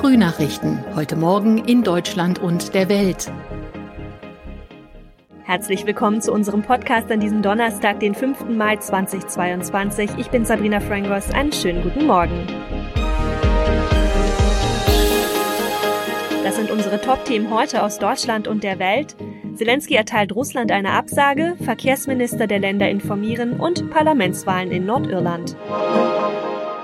Frühnachrichten. Heute Morgen in Deutschland und der Welt. Herzlich willkommen zu unserem Podcast an diesem Donnerstag, den 5. Mai 2022. Ich bin Sabrina Frangos. Einen schönen guten Morgen. Das sind unsere Top-Themen heute aus Deutschland und der Welt. Zelensky erteilt Russland eine Absage, Verkehrsminister der Länder informieren und Parlamentswahlen in Nordirland.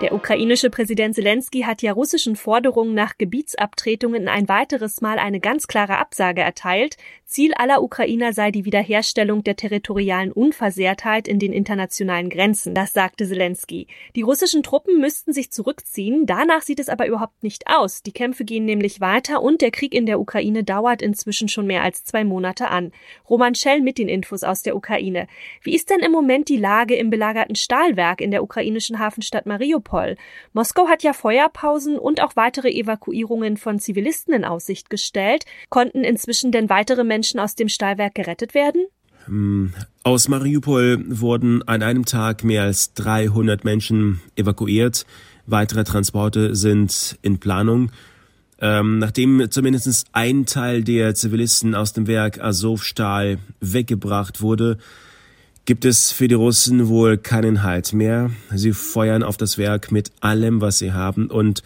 Der ukrainische Präsident Zelensky hat ja russischen Forderungen nach Gebietsabtretungen ein weiteres Mal eine ganz klare Absage erteilt. Ziel aller Ukrainer sei die Wiederherstellung der territorialen Unversehrtheit in den internationalen Grenzen, das sagte Zelensky. Die russischen Truppen müssten sich zurückziehen, danach sieht es aber überhaupt nicht aus. Die Kämpfe gehen nämlich weiter und der Krieg in der Ukraine dauert inzwischen schon mehr als zwei Monate an. Roman Schell mit den Infos aus der Ukraine. Wie ist denn im Moment die Lage im belagerten Stahlwerk in der ukrainischen Hafenstadt Mariupol? Moskau hat ja Feuerpausen und auch weitere Evakuierungen von Zivilisten in Aussicht gestellt. Konnten inzwischen denn weitere Menschen aus dem Stahlwerk gerettet werden? Hm, aus Mariupol wurden an einem Tag mehr als 300 Menschen evakuiert. Weitere Transporte sind in Planung. Ähm, nachdem zumindest ein Teil der Zivilisten aus dem Werk Azovstal weggebracht wurde, gibt es für die Russen wohl keinen Halt mehr. Sie feuern auf das Werk mit allem, was sie haben und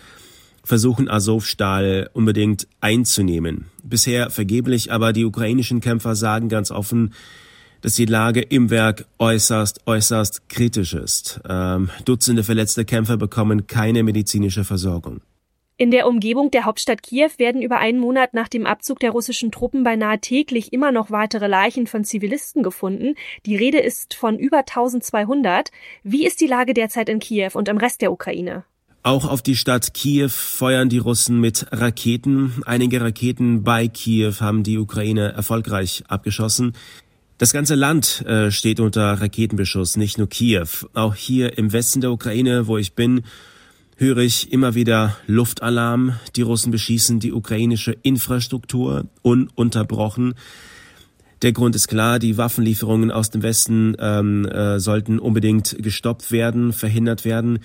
versuchen Azovstal unbedingt einzunehmen. Bisher vergeblich, aber die ukrainischen Kämpfer sagen ganz offen, dass die Lage im Werk äußerst, äußerst kritisch ist. Ähm, Dutzende verletzte Kämpfer bekommen keine medizinische Versorgung. In der Umgebung der Hauptstadt Kiew werden über einen Monat nach dem Abzug der russischen Truppen beinahe täglich immer noch weitere Leichen von Zivilisten gefunden. Die Rede ist von über 1200. Wie ist die Lage derzeit in Kiew und im Rest der Ukraine? Auch auf die Stadt Kiew feuern die Russen mit Raketen. Einige Raketen bei Kiew haben die Ukraine erfolgreich abgeschossen. Das ganze Land äh, steht unter Raketenbeschuss, nicht nur Kiew. Auch hier im Westen der Ukraine, wo ich bin, höre ich immer wieder Luftalarm. Die Russen beschießen die ukrainische Infrastruktur ununterbrochen. Der Grund ist klar, die Waffenlieferungen aus dem Westen ähm, äh, sollten unbedingt gestoppt werden, verhindert werden.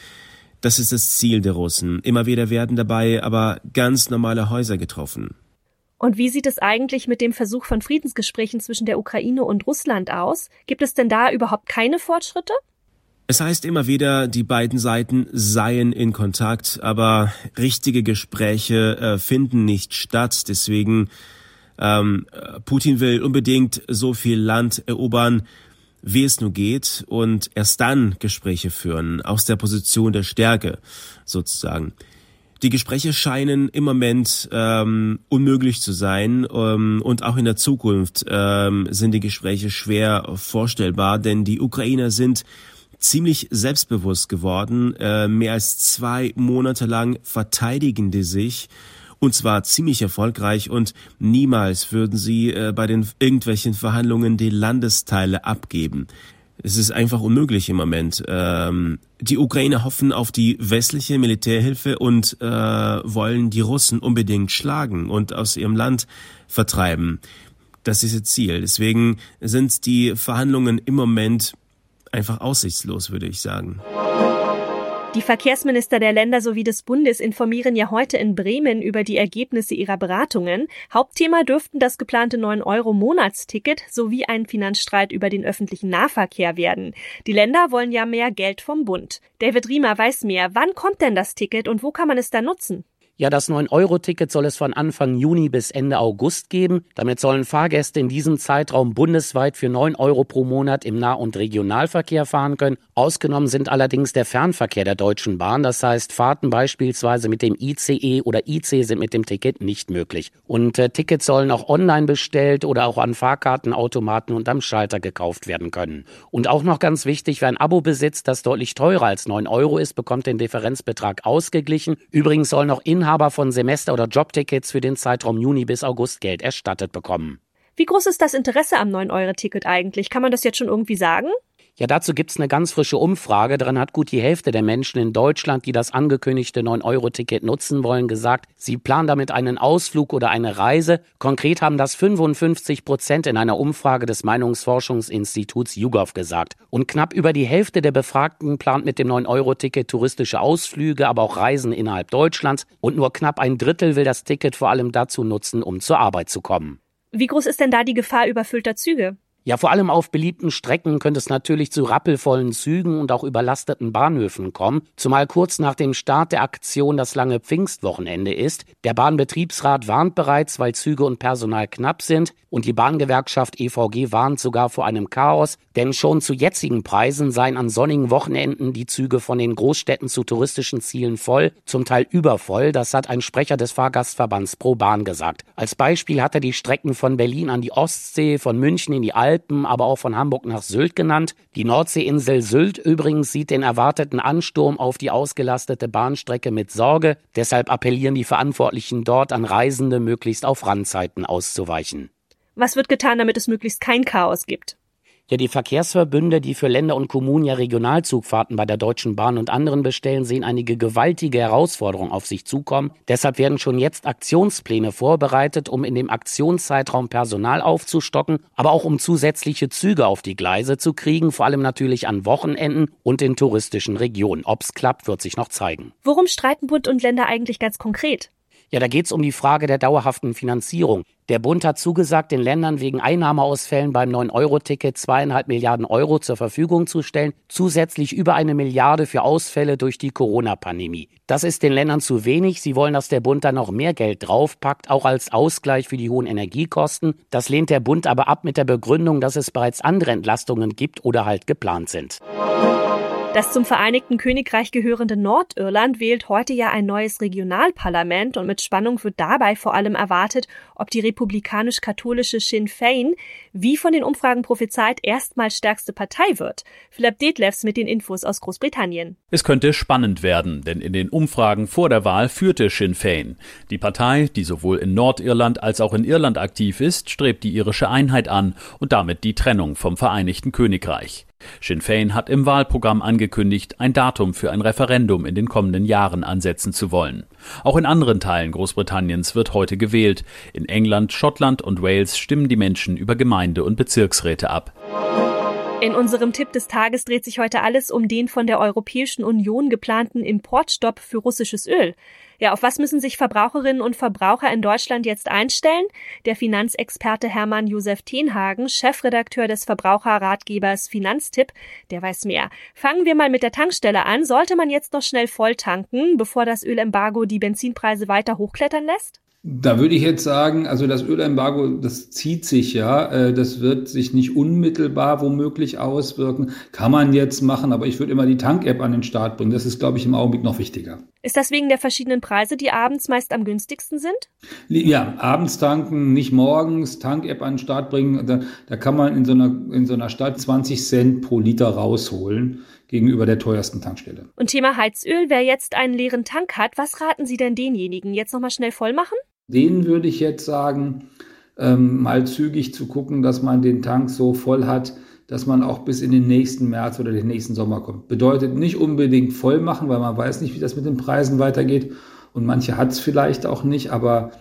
Das ist das Ziel der Russen. Immer wieder werden dabei aber ganz normale Häuser getroffen. Und wie sieht es eigentlich mit dem Versuch von Friedensgesprächen zwischen der Ukraine und Russland aus? Gibt es denn da überhaupt keine Fortschritte? Es heißt immer wieder, die beiden Seiten seien in Kontakt, aber richtige Gespräche äh, finden nicht statt. Deswegen ähm, Putin will unbedingt so viel Land erobern, wie es nur geht und erst dann Gespräche führen, aus der Position der Stärke sozusagen. Die Gespräche scheinen im Moment ähm, unmöglich zu sein ähm, und auch in der Zukunft ähm, sind die Gespräche schwer vorstellbar, denn die Ukrainer sind ziemlich selbstbewusst geworden. Äh, mehr als zwei Monate lang verteidigen die sich und zwar ziemlich erfolgreich und niemals würden sie äh, bei den irgendwelchen Verhandlungen die Landesteile abgeben. Es ist einfach unmöglich im Moment. Ähm, die Ukrainer hoffen auf die westliche Militärhilfe und äh, wollen die Russen unbedingt schlagen und aus ihrem Land vertreiben. Das ist ihr Ziel. Deswegen sind die Verhandlungen im Moment einfach aussichtslos, würde ich sagen. Die Verkehrsminister der Länder sowie des Bundes informieren ja heute in Bremen über die Ergebnisse ihrer Beratungen. Hauptthema dürften das geplante 9-Euro-Monatsticket sowie ein Finanzstreit über den öffentlichen Nahverkehr werden. Die Länder wollen ja mehr Geld vom Bund. David Riemer weiß mehr. Wann kommt denn das Ticket und wo kann man es da nutzen? Ja, das 9-Euro-Ticket soll es von Anfang Juni bis Ende August geben. Damit sollen Fahrgäste in diesem Zeitraum bundesweit für 9 Euro pro Monat im Nah- und Regionalverkehr fahren können. Ausgenommen sind allerdings der Fernverkehr der Deutschen Bahn. Das heißt, Fahrten beispielsweise mit dem ICE oder IC sind mit dem Ticket nicht möglich. Und äh, Tickets sollen auch online bestellt oder auch an Fahrkartenautomaten und am Schalter gekauft werden können. Und auch noch ganz wichtig, wer ein Abo besitzt, das deutlich teurer als 9 Euro ist, bekommt den Differenzbetrag ausgeglichen. Übrigens sollen auch Inhalte Inhaber von Semester- oder Jobtickets für den Zeitraum Juni bis August Geld erstattet bekommen. Wie groß ist das Interesse am 9-Euro-Ticket eigentlich? Kann man das jetzt schon irgendwie sagen? Ja, dazu gibt's eine ganz frische Umfrage. Darin hat gut die Hälfte der Menschen in Deutschland, die das angekündigte 9-Euro-Ticket nutzen wollen, gesagt, sie planen damit einen Ausflug oder eine Reise. Konkret haben das 55 Prozent in einer Umfrage des Meinungsforschungsinstituts YouGov gesagt. Und knapp über die Hälfte der Befragten plant mit dem 9-Euro-Ticket touristische Ausflüge, aber auch Reisen innerhalb Deutschlands. Und nur knapp ein Drittel will das Ticket vor allem dazu nutzen, um zur Arbeit zu kommen. Wie groß ist denn da die Gefahr überfüllter Züge? Ja, vor allem auf beliebten Strecken könnte es natürlich zu rappelvollen Zügen und auch überlasteten Bahnhöfen kommen, zumal kurz nach dem Start der Aktion das lange Pfingstwochenende ist. Der Bahnbetriebsrat warnt bereits, weil Züge und Personal knapp sind und die Bahngewerkschaft EVG warnt sogar vor einem Chaos, denn schon zu jetzigen Preisen seien an sonnigen Wochenenden die Züge von den Großstädten zu touristischen Zielen voll, zum Teil übervoll, das hat ein Sprecher des Fahrgastverbands Pro Bahn gesagt. Als Beispiel hat er die Strecken von Berlin an die Ostsee, von München in die Alpen Alpen, aber auch von Hamburg nach Sylt genannt. Die Nordseeinsel Sylt übrigens sieht den erwarteten Ansturm auf die ausgelastete Bahnstrecke mit Sorge. Deshalb appellieren die Verantwortlichen dort an Reisende, möglichst auf Randzeiten auszuweichen. Was wird getan, damit es möglichst kein Chaos gibt? Ja, die Verkehrsverbünde, die für Länder und Kommunen ja Regionalzugfahrten bei der Deutschen Bahn und anderen bestellen, sehen einige gewaltige Herausforderungen auf sich zukommen. Deshalb werden schon jetzt Aktionspläne vorbereitet, um in dem Aktionszeitraum Personal aufzustocken, aber auch um zusätzliche Züge auf die Gleise zu kriegen, vor allem natürlich an Wochenenden und in touristischen Regionen. Ob's klappt, wird sich noch zeigen. Worum streiten Bund und Länder eigentlich ganz konkret? Ja, da geht es um die Frage der dauerhaften Finanzierung. Der Bund hat zugesagt, den Ländern wegen Einnahmeausfällen beim 9-Euro-Ticket zweieinhalb Milliarden Euro zur Verfügung zu stellen, zusätzlich über eine Milliarde für Ausfälle durch die Corona-Pandemie. Das ist den Ländern zu wenig. Sie wollen, dass der Bund da noch mehr Geld draufpackt, auch als Ausgleich für die hohen Energiekosten. Das lehnt der Bund aber ab mit der Begründung, dass es bereits andere Entlastungen gibt oder halt geplant sind. Das zum Vereinigten Königreich gehörende Nordirland wählt heute ja ein neues Regionalparlament und mit Spannung wird dabei vor allem erwartet, ob die republikanisch-katholische Sinn Fein, wie von den Umfragen prophezeit, erstmals stärkste Partei wird. Philipp Detlefs mit den Infos aus Großbritannien. Es könnte spannend werden, denn in den Umfragen vor der Wahl führte Sinn Fein. Die Partei, die sowohl in Nordirland als auch in Irland aktiv ist, strebt die irische Einheit an und damit die Trennung vom Vereinigten Königreich. Sinn Fein hat im Wahlprogramm angekündigt, ein Datum für ein Referendum in den kommenden Jahren ansetzen zu wollen. Auch in anderen Teilen Großbritanniens wird heute gewählt. In England, Schottland und Wales stimmen die Menschen über Gemeinde- und Bezirksräte ab. In unserem Tipp des Tages dreht sich heute alles um den von der Europäischen Union geplanten Importstopp für russisches Öl. Ja, auf was müssen sich Verbraucherinnen und Verbraucher in Deutschland jetzt einstellen? Der Finanzexperte Hermann Josef Tenhagen, Chefredakteur des Verbraucherratgebers Finanztipp, der weiß mehr. Fangen wir mal mit der Tankstelle an. Sollte man jetzt noch schnell voll tanken, bevor das Ölembargo die Benzinpreise weiter hochklettern lässt? Da würde ich jetzt sagen, also das Ölembargo, das zieht sich ja, äh, das wird sich nicht unmittelbar womöglich auswirken. Kann man jetzt machen, aber ich würde immer die Tank-App an den Start bringen. Das ist, glaube ich, im Augenblick noch wichtiger. Ist das wegen der verschiedenen Preise, die abends meist am günstigsten sind? Ja, abends tanken, nicht morgens, Tank-App an den Start bringen. Da, da kann man in so, einer, in so einer Stadt 20 Cent pro Liter rausholen gegenüber der teuersten Tankstelle. Und Thema Heizöl, wer jetzt einen leeren Tank hat, was raten Sie denn denjenigen? Jetzt nochmal schnell voll machen? Denen würde ich jetzt sagen, ähm, mal zügig zu gucken, dass man den Tank so voll hat, dass man auch bis in den nächsten März oder den nächsten Sommer kommt. Bedeutet nicht unbedingt voll machen, weil man weiß nicht, wie das mit den Preisen weitergeht. Und manche hat es vielleicht auch nicht, aber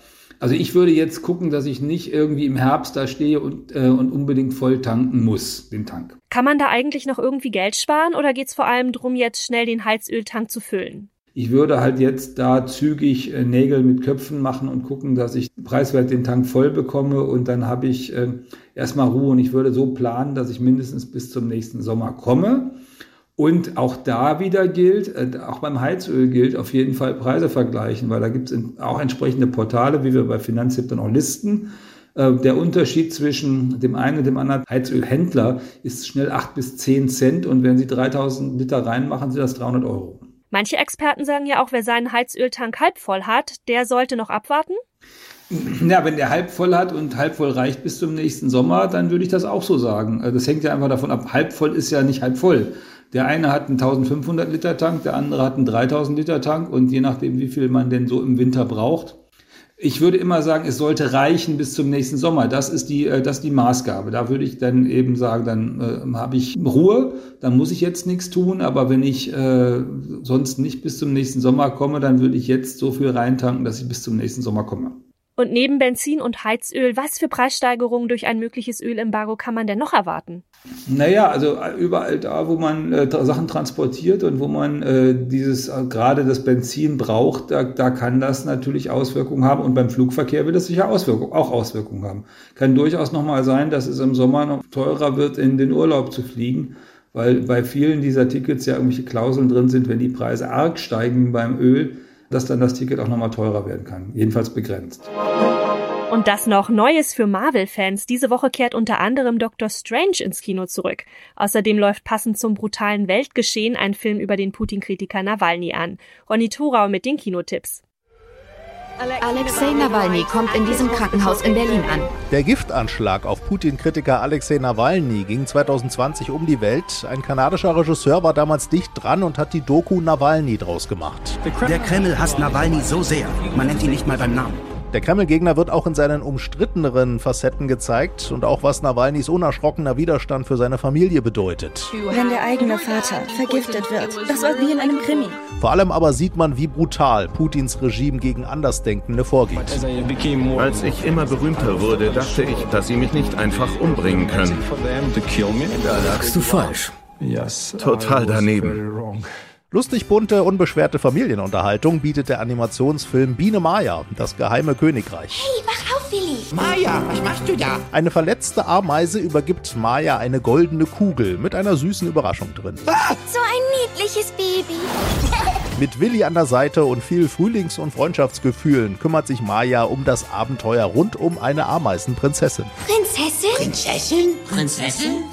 also ich würde jetzt gucken, dass ich nicht irgendwie im Herbst da stehe und, äh, und unbedingt voll tanken muss, den Tank. Kann man da eigentlich noch irgendwie Geld sparen oder geht es vor allem darum, jetzt schnell den Heizöltank zu füllen? Ich würde halt jetzt da zügig äh, Nägel mit Köpfen machen und gucken, dass ich preiswert den Tank voll bekomme und dann habe ich äh, erstmal Ruhe und ich würde so planen, dass ich mindestens bis zum nächsten Sommer komme. Und auch da wieder gilt, äh, auch beim Heizöl gilt auf jeden Fall Preise vergleichen, weil da gibt es auch entsprechende Portale, wie wir bei Finanztipp dann auch listen. Der Unterschied zwischen dem einen und dem anderen Heizölhändler ist schnell acht bis zehn Cent und wenn Sie 3000 Liter reinmachen, sind das 300 Euro. Manche Experten sagen ja auch, wer seinen Heizöltank halb voll hat, der sollte noch abwarten. Ja, wenn der halb voll hat und halb voll reicht bis zum nächsten Sommer, dann würde ich das auch so sagen. Also das hängt ja einfach davon ab. Halb voll ist ja nicht halb voll. Der eine hat einen 1500 Liter Tank, der andere hat einen 3000 Liter Tank und je nachdem, wie viel man denn so im Winter braucht, Ich würde immer sagen, es sollte reichen bis zum nächsten Sommer. Das ist die, äh, das ist die Maßgabe. Da würde ich dann eben sagen, dann äh, habe ich Ruhe, dann muss ich jetzt nichts tun. Aber wenn ich äh, sonst nicht bis zum nächsten Sommer komme, dann würde ich jetzt so viel reintanken, dass ich bis zum nächsten Sommer komme. Und neben Benzin und Heizöl, was für Preissteigerungen durch ein mögliches Ölembargo kann man denn noch erwarten? Naja, also überall da, wo man äh, Sachen transportiert und wo man äh, dieses äh, gerade das Benzin braucht, da, da kann das natürlich Auswirkungen haben. Und beim Flugverkehr wird es sicher Auswirkungen, auch Auswirkungen haben. Kann durchaus nochmal sein, dass es im Sommer noch teurer wird, in den Urlaub zu fliegen, weil bei vielen dieser Tickets ja irgendwelche Klauseln drin sind, wenn die Preise arg steigen beim Öl dass dann das Ticket auch nochmal teurer werden kann. Jedenfalls begrenzt. Und das noch Neues für Marvel-Fans. Diese Woche kehrt unter anderem Doctor Strange ins Kino zurück. Außerdem läuft passend zum brutalen Weltgeschehen ein Film über den Putin-Kritiker Nawalny an. Ronny Thorau mit den Kinotipps. Alexei Nawalny kommt in diesem Krankenhaus in Berlin an. Der Giftanschlag auf Putin-Kritiker Alexei Nawalny ging 2020 um die Welt. Ein kanadischer Regisseur war damals dicht dran und hat die Doku Nawalny draus gemacht. Der Kreml hasst Nawalny so sehr, man nennt ihn nicht mal beim Namen. Der Kreml-Gegner wird auch in seinen umstritteneren Facetten gezeigt und auch was Nawalnys unerschrockener Widerstand für seine Familie bedeutet. Wenn der eigene Vater vergiftet wird, das war wie in einem Krimi. Vor allem aber sieht man, wie brutal Putins Regime gegen Andersdenkende vorgeht. Als ich immer berühmter wurde, dachte ich, dass sie mich nicht einfach umbringen können. Da lagst du falsch. Total daneben. Lustig bunte, unbeschwerte Familienunterhaltung bietet der Animationsfilm Biene Maya, das geheime Königreich. Hey, wach auf, Willi! Maya, was machst du da? Eine verletzte Ameise übergibt Maya eine goldene Kugel mit einer süßen Überraschung drin. Ah! So ein niedliches Baby. Mit Willi an der Seite und viel Frühlings- und Freundschaftsgefühlen kümmert sich Maya um das Abenteuer rund um eine Ameisenprinzessin. Prinzessin? Prinzessin? Prinzessin?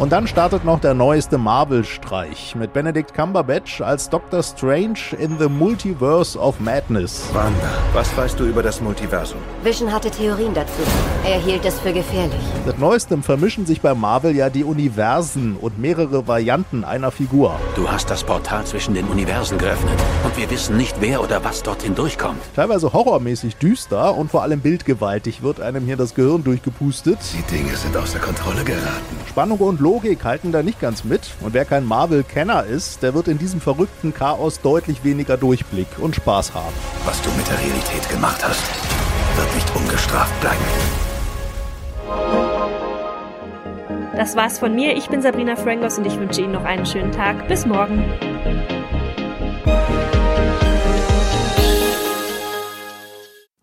Und dann startet noch der neueste Marvel-Streich mit Benedict Cumberbatch als Doctor Strange in the Multiverse of Madness. Wanda, was weißt du über das Multiversum? Vision hatte Theorien dazu. Er hielt es für gefährlich. Seit neuestem vermischen sich bei Marvel ja die Universen und mehrere Varianten einer Figur. Du hast das Portal zwischen den Universen geöffnet und wir wissen nicht, wer oder was dorthin durchkommt. Teilweise horrormäßig düster und vor allem bildgewaltig wird einem hier das Gehirn durchgepustet. Die Dinge sind außer Kontrolle geraten. Spannung und Logik halten da nicht ganz mit. Und wer kein Marvel-Kenner ist, der wird in diesem verrückten Chaos deutlich weniger Durchblick und Spaß haben. Was du mit der Realität gemacht hast, wird nicht ungestraft bleiben. Das war's von mir. Ich bin Sabrina Frangos und ich wünsche Ihnen noch einen schönen Tag. Bis morgen.